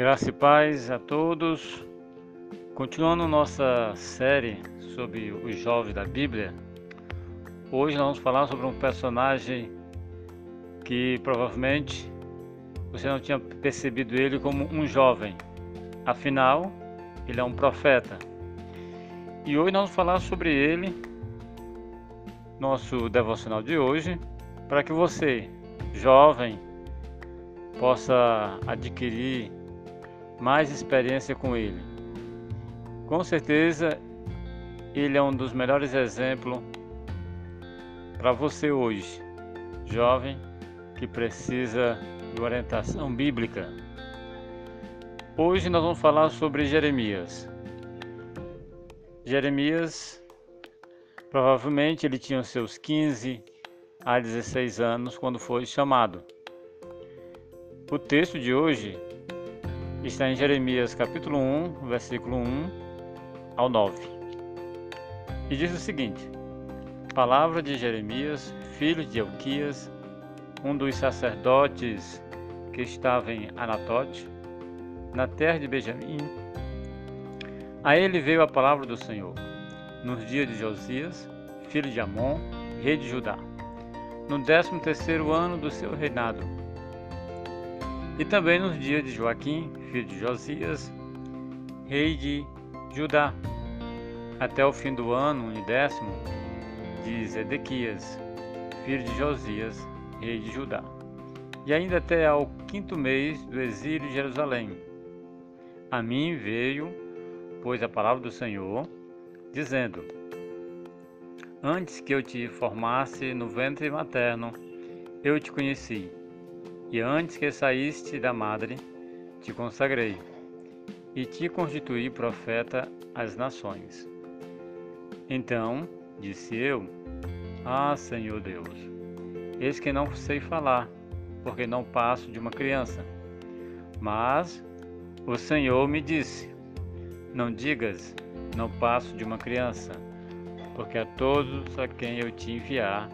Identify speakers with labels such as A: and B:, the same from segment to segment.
A: Graça e paz a todos. Continuando nossa série sobre os jovens da Bíblia, hoje nós vamos falar sobre um personagem que provavelmente você não tinha percebido ele como um jovem. Afinal, ele é um profeta. E hoje nós vamos falar sobre ele, nosso devocional de hoje, para que você, jovem, possa adquirir mais experiência com ele. Com certeza, ele é um dos melhores exemplos para você hoje, jovem que precisa de orientação bíblica. Hoje nós vamos falar sobre Jeremias. Jeremias, provavelmente ele tinha seus 15 a 16 anos quando foi chamado. O texto de hoje está em Jeremias capítulo 1, versículo 1 ao 9. E diz o seguinte: Palavra de Jeremias, filho de Elquias, um dos sacerdotes que estava em Anatote, na terra de Benjamim. A ele veio a palavra do Senhor, nos dias de Josias, filho de Amon, rei de Judá, no décimo terceiro ano do seu reinado e também nos dias de Joaquim, filho de Josias, rei de Judá, até o fim do ano unidécimo de Zedequias, filho de Josias, rei de Judá, e ainda até ao quinto mês do exílio de Jerusalém. A mim veio, pois, a palavra do Senhor, dizendo: Antes que eu te formasse no ventre materno, eu te conheci e antes que saíste da madre, te consagrei, e te constituí profeta às nações. Então disse eu: Ah, Senhor Deus, eis que não sei falar, porque não passo de uma criança. Mas o Senhor me disse: Não digas, não passo de uma criança, porque a todos a quem eu te enviar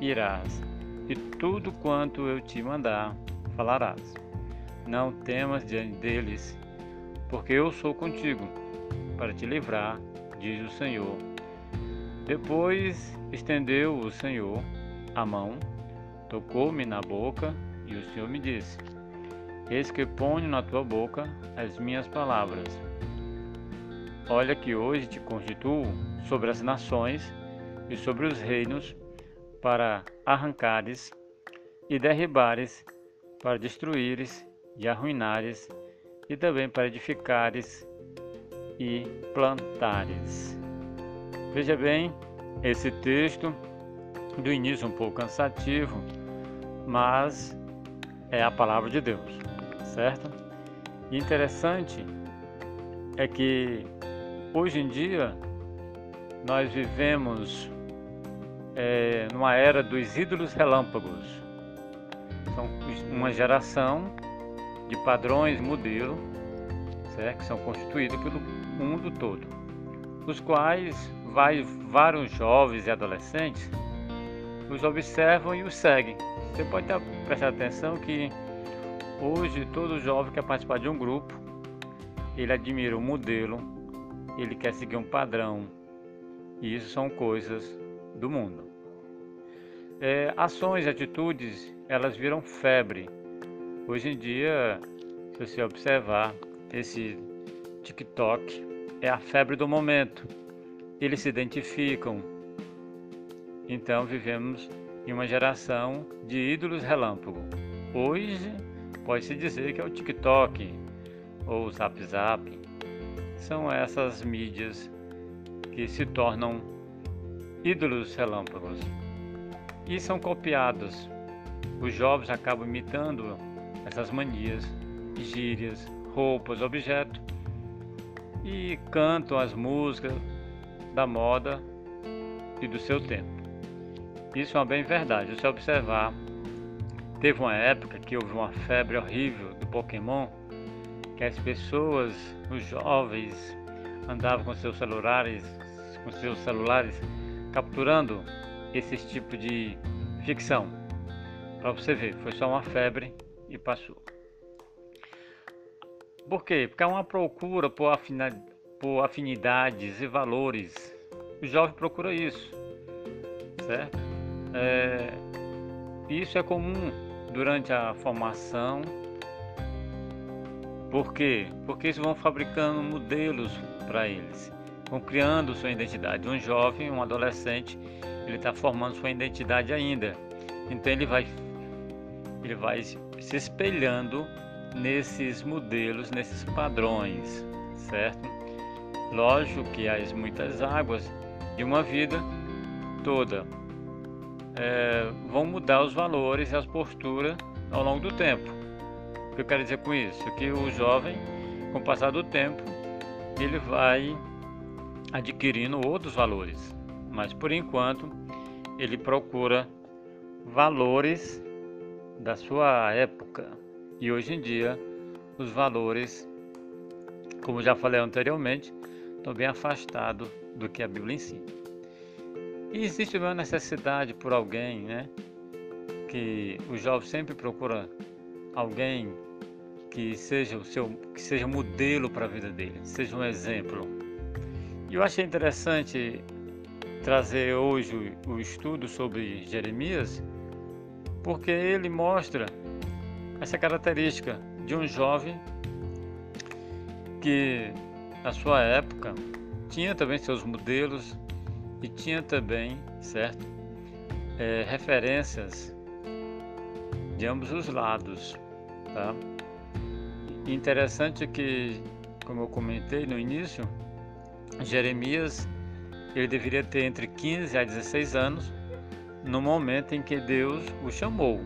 A: irás e tudo quanto eu te mandar falarás. Não temas diante deles, porque eu sou contigo, para te livrar, diz o Senhor. Depois estendeu o Senhor a mão, tocou-me na boca, e o Senhor me disse: Eis que ponho na tua boca as minhas palavras. Olha que hoje te constituo sobre as nações e sobre os reinos para arrancares e derribares, para destruíres e arruinares, e também para edificares e plantares. Veja bem, esse texto do início um pouco cansativo, mas é a palavra de Deus, certo? E interessante é que hoje em dia nós vivemos é, numa era dos ídolos relâmpagos. São uma geração de padrões modelo certo? que são constituídos pelo mundo todo, os quais vai, vários jovens e adolescentes os observam e os seguem. Você pode prestar atenção que hoje todo jovem quer participar de um grupo, ele admira um modelo, ele quer seguir um padrão, e isso são coisas do mundo. É, ações atitudes, elas viram febre. Hoje em dia, se você observar, esse TikTok é a febre do momento. Eles se identificam. Então vivemos em uma geração de ídolos relâmpago. Hoje pode-se dizer que é o TikTok ou o Zap Zap. São essas mídias que se tornam ídolos relâmpagos e são copiados. Os jovens acabam imitando essas manias, gírias, roupas, objetos e cantam as músicas da moda e do seu tempo. Isso é uma bem verdade. Se observar, teve uma época que houve uma febre horrível do Pokémon, que as pessoas, os jovens, andavam com seus celulares, com seus celulares capturando esse tipo de ficção. Para você ver, foi só uma febre e passou. Por quê? Porque há uma procura por, por afinidades e valores. O jovem procura isso, certo? É, isso é comum durante a formação. Por quê? Porque eles vão fabricando modelos para eles, vão criando sua identidade. Um jovem, um adolescente, ele está formando sua identidade ainda. Então ele vai, ele vai se espelhando nesses modelos, nesses padrões, certo? Lógico que há muitas águas de uma vida toda, é, vão mudar os valores e as posturas ao longo do tempo. O que eu quero dizer com isso? Que o jovem, com o passar do tempo, ele vai adquirindo outros valores, mas por enquanto ele procura valores da sua época. E hoje em dia, os valores, como já falei anteriormente, estão bem afastados do que a Bíblia ensina. E existe uma necessidade por alguém, né? Que o jovem sempre procura alguém que seja o seu, que seja modelo para a vida dele, seja um exemplo. E eu achei interessante trazer hoje o, o estudo sobre Jeremias, porque ele mostra essa característica de um jovem que na sua época tinha também seus modelos, e tinha também, certo, é, referências de ambos os lados, tá? interessante que, como eu comentei no início, Jeremias ele deveria ter entre 15 a 16 anos no momento em que Deus o chamou.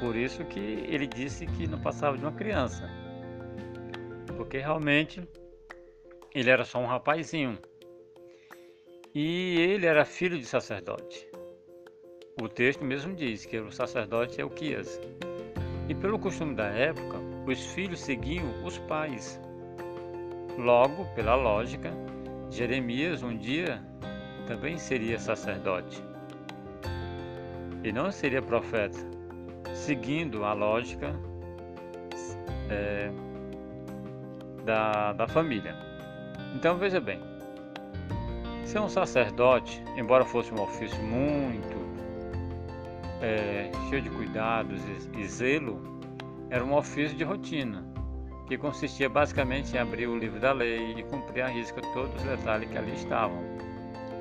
A: Por isso que ele disse que não passava de uma criança. Porque realmente ele era só um rapazinho e ele era filho de sacerdote. O texto mesmo diz que o sacerdote é Uquias. E pelo costume da época, os filhos seguiam os pais. Logo, pela lógica, Jeremias um dia também seria sacerdote. E não seria profeta, seguindo a lógica é, da, da família. Então veja bem, Ser um sacerdote, embora fosse um ofício muito é, cheio de cuidados e, e zelo, era um ofício de rotina, que consistia basicamente em abrir o livro da lei e cumprir a risca todos os detalhes que ali estavam,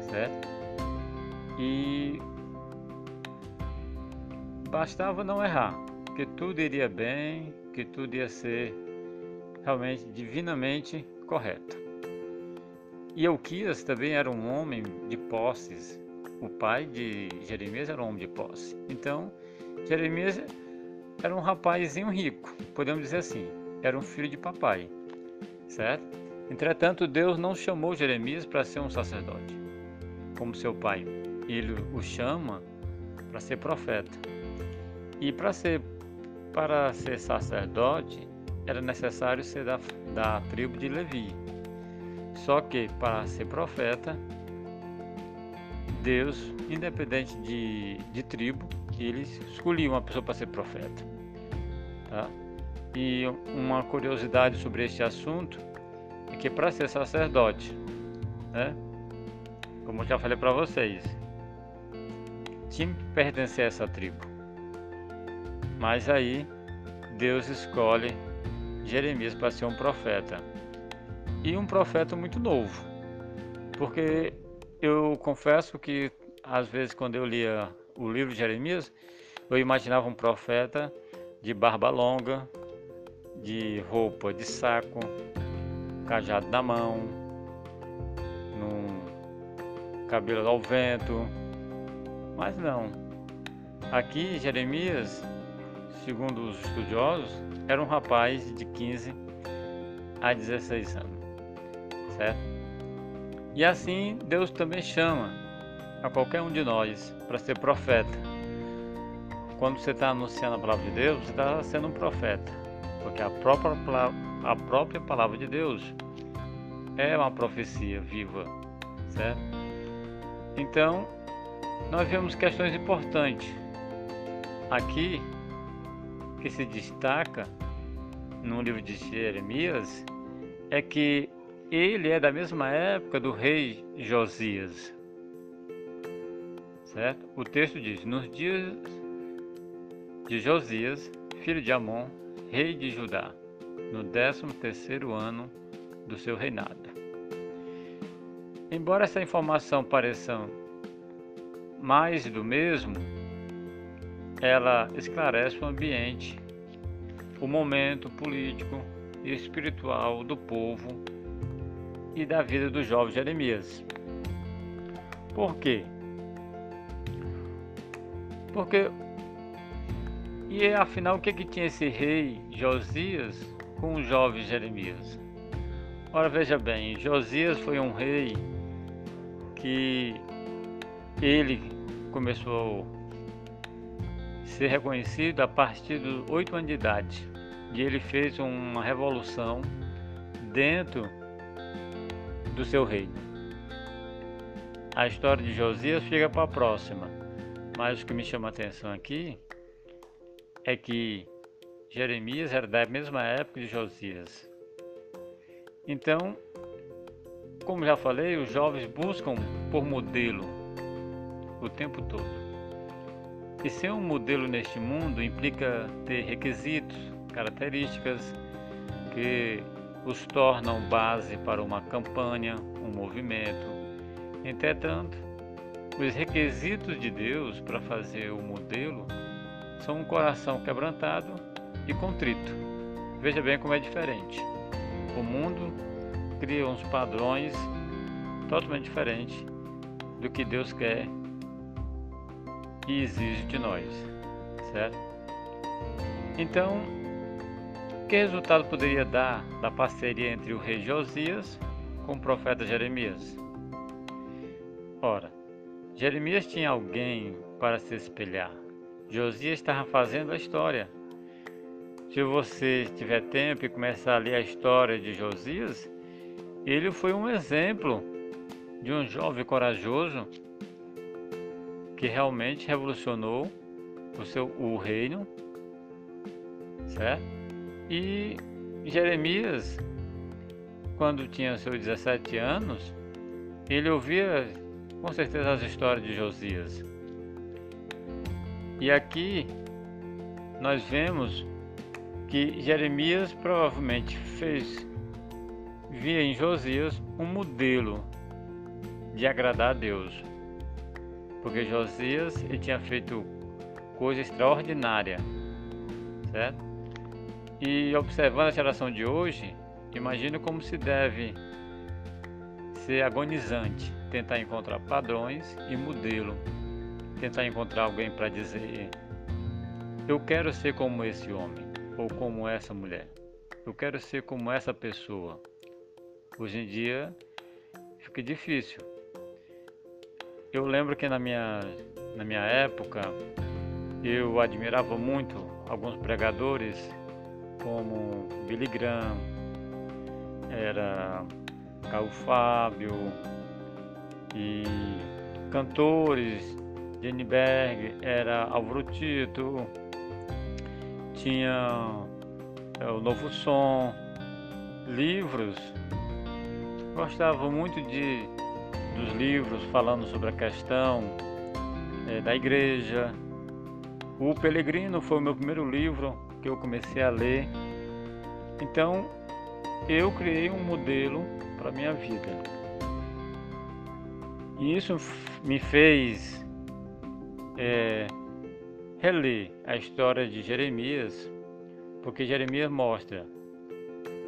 A: certo? E bastava não errar, que tudo iria bem, que tudo ia ser realmente divinamente correto. E Euquias também era um homem de posses. O pai de Jeremias era um homem de posse. Então, Jeremias era um rapazinho rico, podemos dizer assim. Era um filho de papai, certo? Entretanto, Deus não chamou Jeremias para ser um sacerdote, como seu pai. Ele o chama para ser profeta. E para ser para ser sacerdote era necessário ser da, da tribo de Levi. Só que para ser profeta, Deus, independente de, de tribo, ele escolhia uma pessoa para ser profeta. Tá? E uma curiosidade sobre este assunto é que para ser sacerdote, né, como eu já falei para vocês, tinha que pertencer a essa tribo. Mas aí Deus escolhe Jeremias para ser um profeta e um profeta muito novo. Porque eu confesso que às vezes quando eu lia o livro de Jeremias, eu imaginava um profeta de barba longa, de roupa de saco, cajado na mão, num cabelo ao vento. Mas não. Aqui Jeremias, segundo os estudiosos, era um rapaz de 15 a 16 anos certo? E assim Deus também chama a qualquer um de nós para ser profeta. Quando você está anunciando a palavra de Deus, você está sendo um profeta, porque a própria, a própria palavra de Deus é uma profecia viva, certo? Então, nós vemos questões importantes aqui que se destaca no livro de Jeremias é que ele é da mesma época do rei Josias. Certo? O texto diz: Nos dias de Josias, filho de Amon, rei de Judá, no décimo terceiro ano do seu reinado. Embora essa informação pareça mais do mesmo, ela esclarece o ambiente, o momento político e espiritual do povo e da vida do jovem Jeremias. Por quê? Porque e afinal o que que tinha esse rei Josias com o jovem Jeremias? Ora veja bem, Josias foi um rei que ele começou ser reconhecido a partir dos oito anos de idade. E ele fez uma revolução dentro do seu reino. A história de Josias fica para a próxima, mas o que me chama a atenção aqui é que Jeremias era da mesma época de Josias. Então, como já falei, os jovens buscam por modelo o tempo todo. E ser um modelo neste mundo implica ter requisitos, características que os tornam base para uma campanha, um movimento. Entretanto, os requisitos de Deus para fazer o modelo são um coração quebrantado e contrito. Veja bem como é diferente. O mundo cria uns padrões totalmente diferentes do que Deus quer e exige de nós, certo? Então, que resultado poderia dar da parceria entre o rei Josias com o profeta Jeremias? Ora, Jeremias tinha alguém para se espelhar. Josias estava fazendo a história. Se você tiver tempo e começar a ler a história de Josias, ele foi um exemplo de um jovem corajoso que realmente revolucionou o seu o reino, certo? E Jeremias, quando tinha seus 17 anos, ele ouvia com certeza as histórias de Josias. E aqui nós vemos que Jeremias provavelmente fez, via em Josias um modelo de agradar a Deus. Porque Josias ele tinha feito coisa extraordinária, certo? E observando a geração de hoje, imagino como se deve ser agonizante, tentar encontrar padrões e modelo, tentar encontrar alguém para dizer: eu quero ser como esse homem ou como essa mulher, eu quero ser como essa pessoa. Hoje em dia fica difícil. Eu lembro que na minha, na minha época eu admirava muito alguns pregadores como Billy Graham, era Caio Fábio e cantores, Jenny Berg, era Álvaro Tito, tinha é, o Novo Som, livros. Gostava muito de, dos livros falando sobre a questão é, da igreja. O Pelegrino foi o meu primeiro livro que eu comecei a ler. Então, eu criei um modelo para minha vida. E isso me fez é, reler a história de Jeremias, porque Jeremias mostra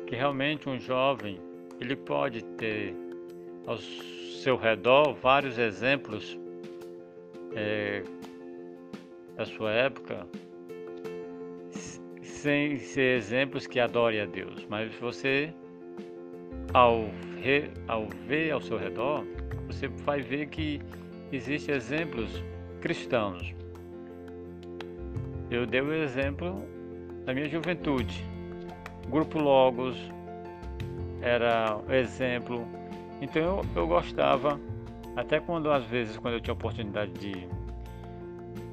A: que realmente um jovem ele pode ter ao seu redor vários exemplos é, da sua época sem ser exemplos que adorem a Deus, mas você, ao, ao ver ao seu redor, você vai ver que existem exemplos cristãos. Eu dei o exemplo da minha juventude. Grupo Logos era exemplo. Então eu, eu gostava, até quando às vezes, quando eu tinha oportunidade de,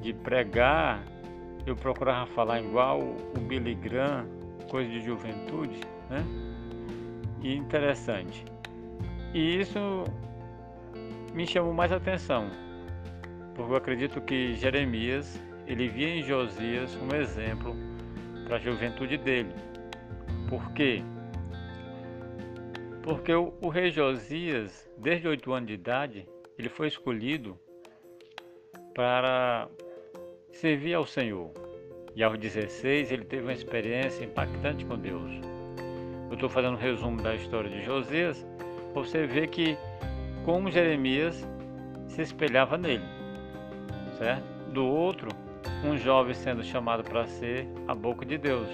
A: de pregar eu procurava falar igual o Billy Graham, coisa de juventude, né? E interessante. E isso me chamou mais atenção, porque eu acredito que Jeremias ele via em Josias um exemplo para a juventude dele. Por quê? Porque o, o rei Josias, desde oito anos de idade, ele foi escolhido para servir ao Senhor. E aos 16 ele teve uma experiência impactante com Deus. Eu estou fazendo um resumo da história de Josias, para você ver que como Jeremias se espelhava nele, certo? Do outro, um jovem sendo chamado para ser a boca de Deus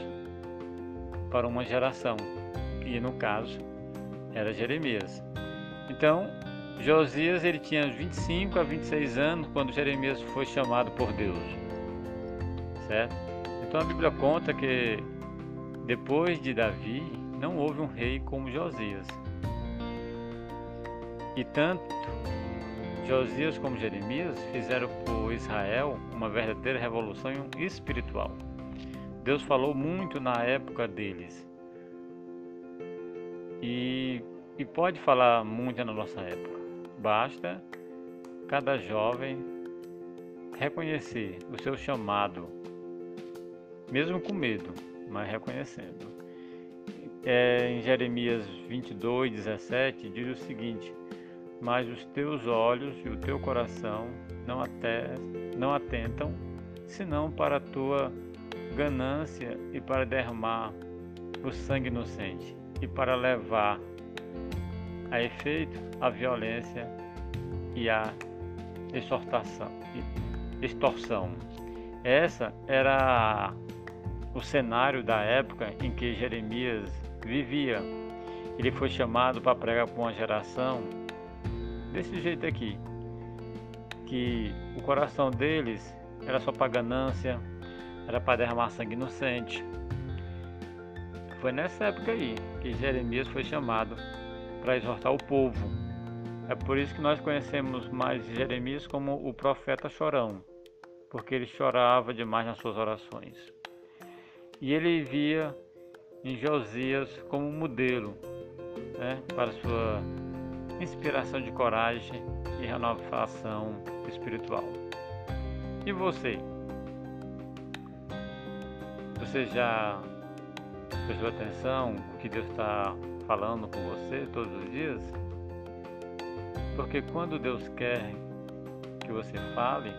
A: para uma geração, e no caso era Jeremias. Então, Josias ele tinha 25 a 26 anos quando Jeremias foi chamado por Deus. Certo? Então a Bíblia conta que depois de Davi não houve um rei como Josias. E tanto Josias como Jeremias fizeram por Israel uma verdadeira revolução espiritual. Deus falou muito na época deles. E, e pode falar muito na nossa época. Basta cada jovem reconhecer o seu chamado, mesmo com medo, mas reconhecendo. É, em Jeremias 22, 17, diz o seguinte: mas os teus olhos e o teu coração não, até, não atentam, senão para a tua ganância e para derramar o sangue inocente e para levar a efeito a violência e a extorsão. Essa era o cenário da época em que Jeremias vivia. Ele foi chamado para pregar para uma geração desse jeito aqui, que o coração deles era só para ganância, era para derramar sangue inocente. Foi nessa época aí que Jeremias foi chamado para exortar o povo. É por isso que nós conhecemos mais Jeremias como o profeta chorão, porque ele chorava demais nas suas orações. E ele via em Josias como modelo né, para sua inspiração de coragem e renovação espiritual. E você? Você já prestou atenção o que Deus está falando com você todos os dias? Porque quando Deus quer que você fale,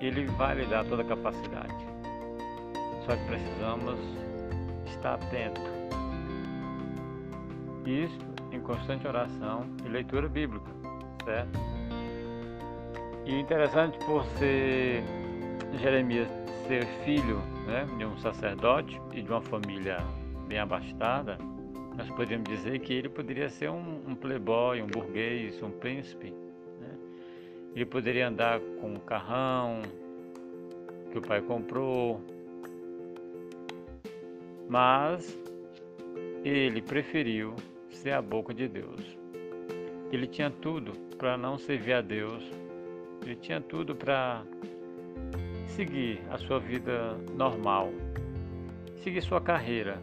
A: Ele vai lhe dar toda a capacidade. Só que precisamos estar atento. Isso em constante oração e leitura bíblica, certo? E interessante por ser Jeremias ser filho né, de um sacerdote e de uma família bem abastada, nós poderíamos dizer que ele poderia ser um, um playboy, um burguês, um príncipe. Né? Ele poderia andar com um carrão que o pai comprou, mas ele preferiu ser a boca de Deus. Ele tinha tudo para não servir a Deus, ele tinha tudo para seguir a sua vida normal, seguir sua carreira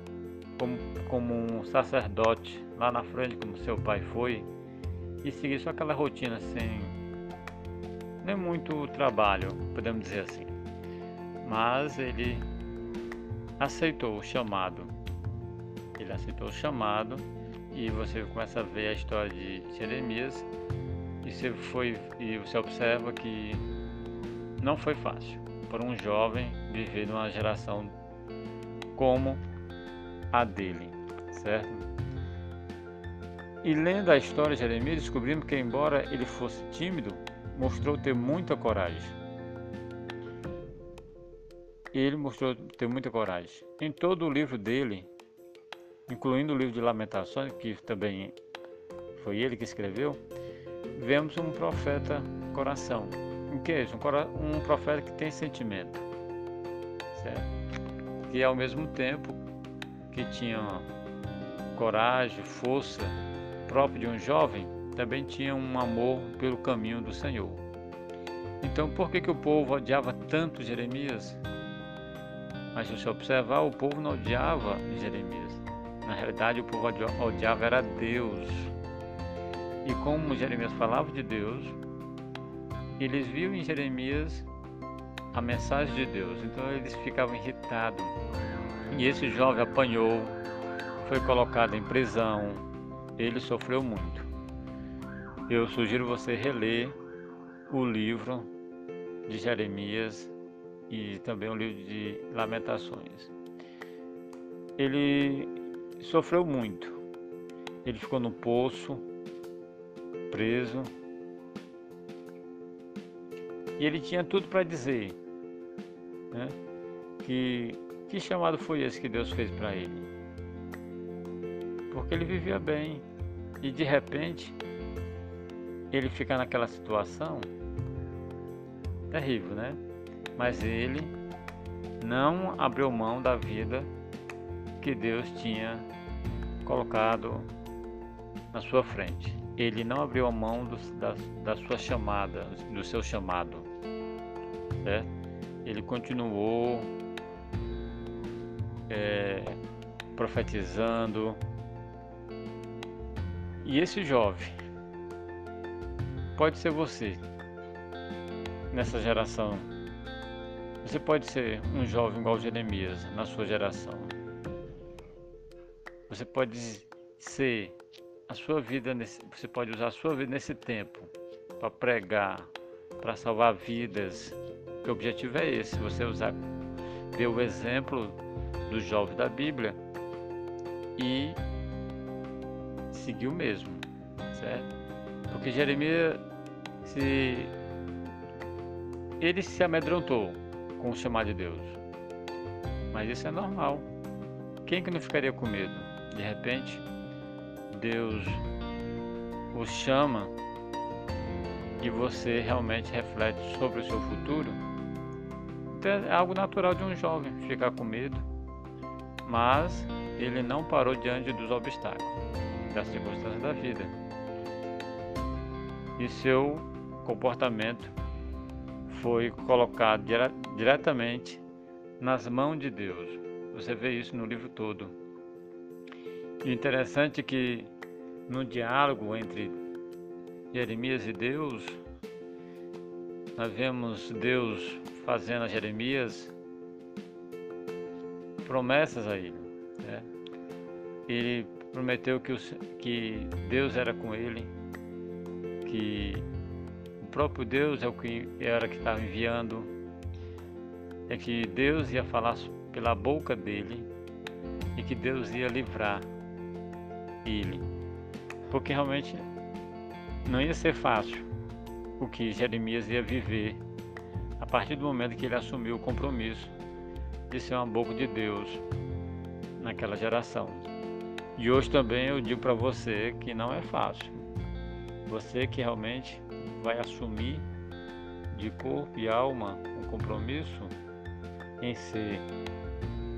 A: como, como um sacerdote lá na frente, como seu pai foi, e seguir só aquela rotina sem nem muito trabalho, podemos dizer assim. Mas ele aceitou o chamado. Ele aceitou o chamado e você começa a ver a história de Jeremias e você foi e você observa que não foi fácil para um jovem viver numa geração como a dele, certo? E lendo a história de Jeremias, descobrimos que embora ele fosse tímido, mostrou ter muita coragem. Ele mostrou ter muita coragem. Em todo o livro dele, incluindo o livro de Lamentações, que também foi ele que escreveu, vemos um profeta coração. O que é isso? Um, um profeta que tem sentimento, certo? Que ao mesmo tempo que tinha coragem, força próprio de um jovem, também tinha um amor pelo caminho do Senhor. Então, por que, que o povo odiava tanto Jeremias? Mas se você observar, o povo não odiava Jeremias. Na realidade, o povo odiava era Deus. E como Jeremias falava de Deus, eles viam em Jeremias a mensagem de Deus. Então eles ficavam irritados. E esse jovem apanhou, foi colocado em prisão. Ele sofreu muito. Eu sugiro você reler o livro de Jeremias e também o livro de Lamentações. Ele sofreu muito. Ele ficou no poço, preso. E ele tinha tudo para dizer. Né? Que, que chamado foi esse que Deus fez para ele? Porque ele vivia bem. E de repente, ele fica naquela situação terrível, né? Mas ele não abriu mão da vida que Deus tinha colocado na sua frente. Ele não abriu a mão do, da, da sua chamada, do seu chamado. Certo? Ele continuou é, profetizando. E esse jovem pode ser você nessa geração. Você pode ser um jovem igual Jeremias na sua geração. Você pode ser a sua vida, nesse, você pode usar a sua vida nesse tempo para pregar, para salvar vidas. Que o objetivo é esse, você usar, ver o exemplo do jovem da Bíblia e seguir o mesmo, certo? Porque Jeremias se ele se amedrontou com o chamado de Deus. Mas isso é normal. Quem que não ficaria com medo? De repente, Deus o chama e você realmente reflete sobre o seu futuro. É algo natural de um jovem ficar com medo, mas ele não parou diante dos obstáculos, das circunstâncias da vida. E seu comportamento foi colocado dire diretamente nas mãos de Deus. Você vê isso no livro todo. E interessante é que no diálogo entre Jeremias e Deus, nós vemos Deus fazendo a Jeremias promessas a ele. Né? Ele prometeu que, que Deus era com ele, que próprio Deus é o que era que estava enviando, é que Deus ia falar pela boca dele e que Deus ia livrar ele. Porque realmente não ia ser fácil o que Jeremias ia viver a partir do momento que ele assumiu o compromisso de ser uma boca de Deus naquela geração. E hoje também eu digo para você que não é fácil. Você que realmente vai assumir de corpo e alma um compromisso em ser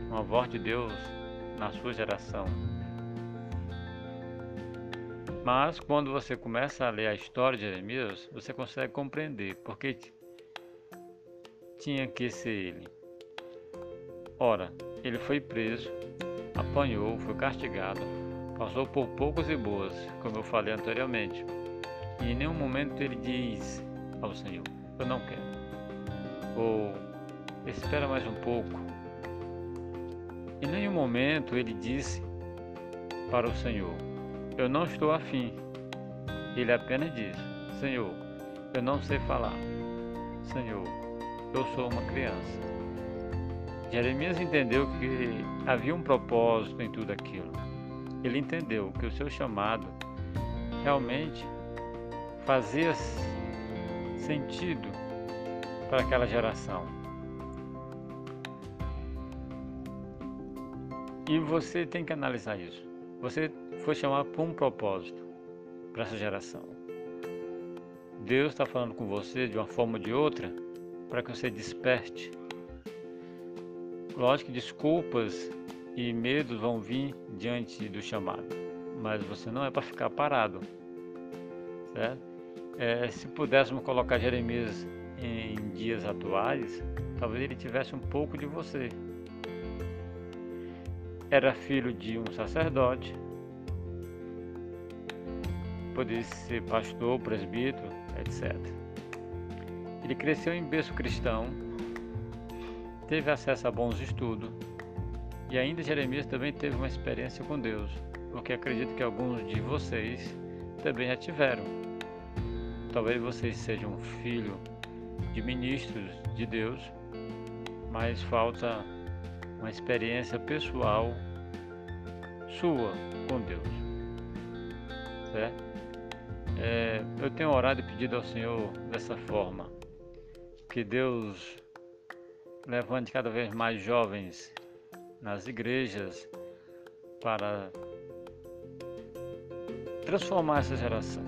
A: uma voz de Deus na sua geração. Mas quando você começa a ler a história de Jeremias, você consegue compreender porque tinha que ser ele. Ora, ele foi preso, apanhou, foi castigado, passou por poucos e boas, como eu falei anteriormente. E em nenhum momento ele diz ao Senhor: Eu não quero. Ou espera mais um pouco. Em nenhum momento ele disse para o Senhor: Eu não estou afim. Ele apenas diz: Senhor, eu não sei falar. Senhor, eu sou uma criança. Jeremias entendeu que havia um propósito em tudo aquilo. Ele entendeu que o seu chamado realmente fazia sentido para aquela geração. E você tem que analisar isso. Você foi chamado por um propósito para essa geração. Deus está falando com você de uma forma ou de outra para que você desperte. Lógico que desculpas e medos vão vir diante do chamado, mas você não é para ficar parado, certo? É, se pudéssemos colocar Jeremias em dias atuais, talvez ele tivesse um pouco de você. era filho de um sacerdote, poderia ser pastor, presbítero, etc. Ele cresceu em berço cristão, teve acesso a bons estudos e ainda Jeremias também teve uma experiência com Deus, porque acredito que alguns de vocês também já tiveram. Talvez vocês sejam filho de ministros de Deus, mas falta uma experiência pessoal sua com Deus. Certo? É, eu tenho orado e pedido ao Senhor dessa forma, que Deus levante cada vez mais jovens nas igrejas para transformar essa geração.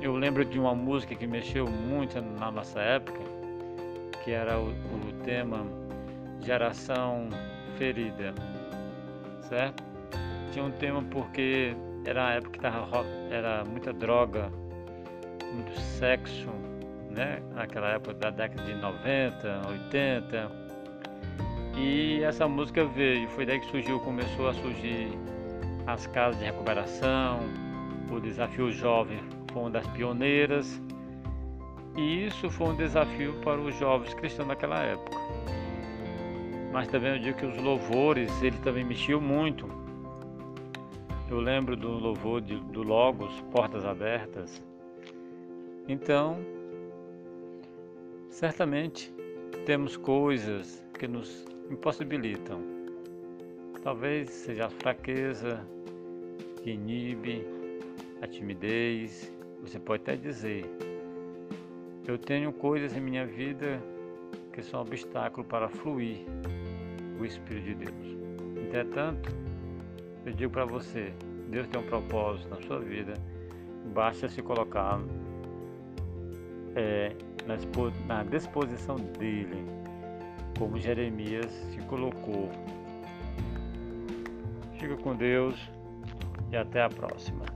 A: Eu lembro de uma música que mexeu muito na nossa época, que era o, o tema Geração Ferida, certo? Tinha um tema porque era a época que tava, era muita droga, muito sexo, né? Naquela época da década de 90, 80. E essa música veio, foi daí que surgiu, começou a surgir as casas de recuperação, o desafio jovem foi uma das pioneiras. E isso foi um desafio para os jovens cristãos naquela época. Mas também eu digo que os louvores, ele também mexeu muito. Eu lembro do louvor de, do Logos, Portas Abertas, então, certamente temos coisas que nos impossibilitam. Talvez seja a fraqueza que inibe, a timidez. Você pode até dizer: Eu tenho coisas em minha vida que são obstáculo para fluir o Espírito de Deus. Entretanto, eu digo para você: Deus tem um propósito na sua vida, basta se colocar é, na disposição dele, como Jeremias se colocou. Fica com Deus e até a próxima.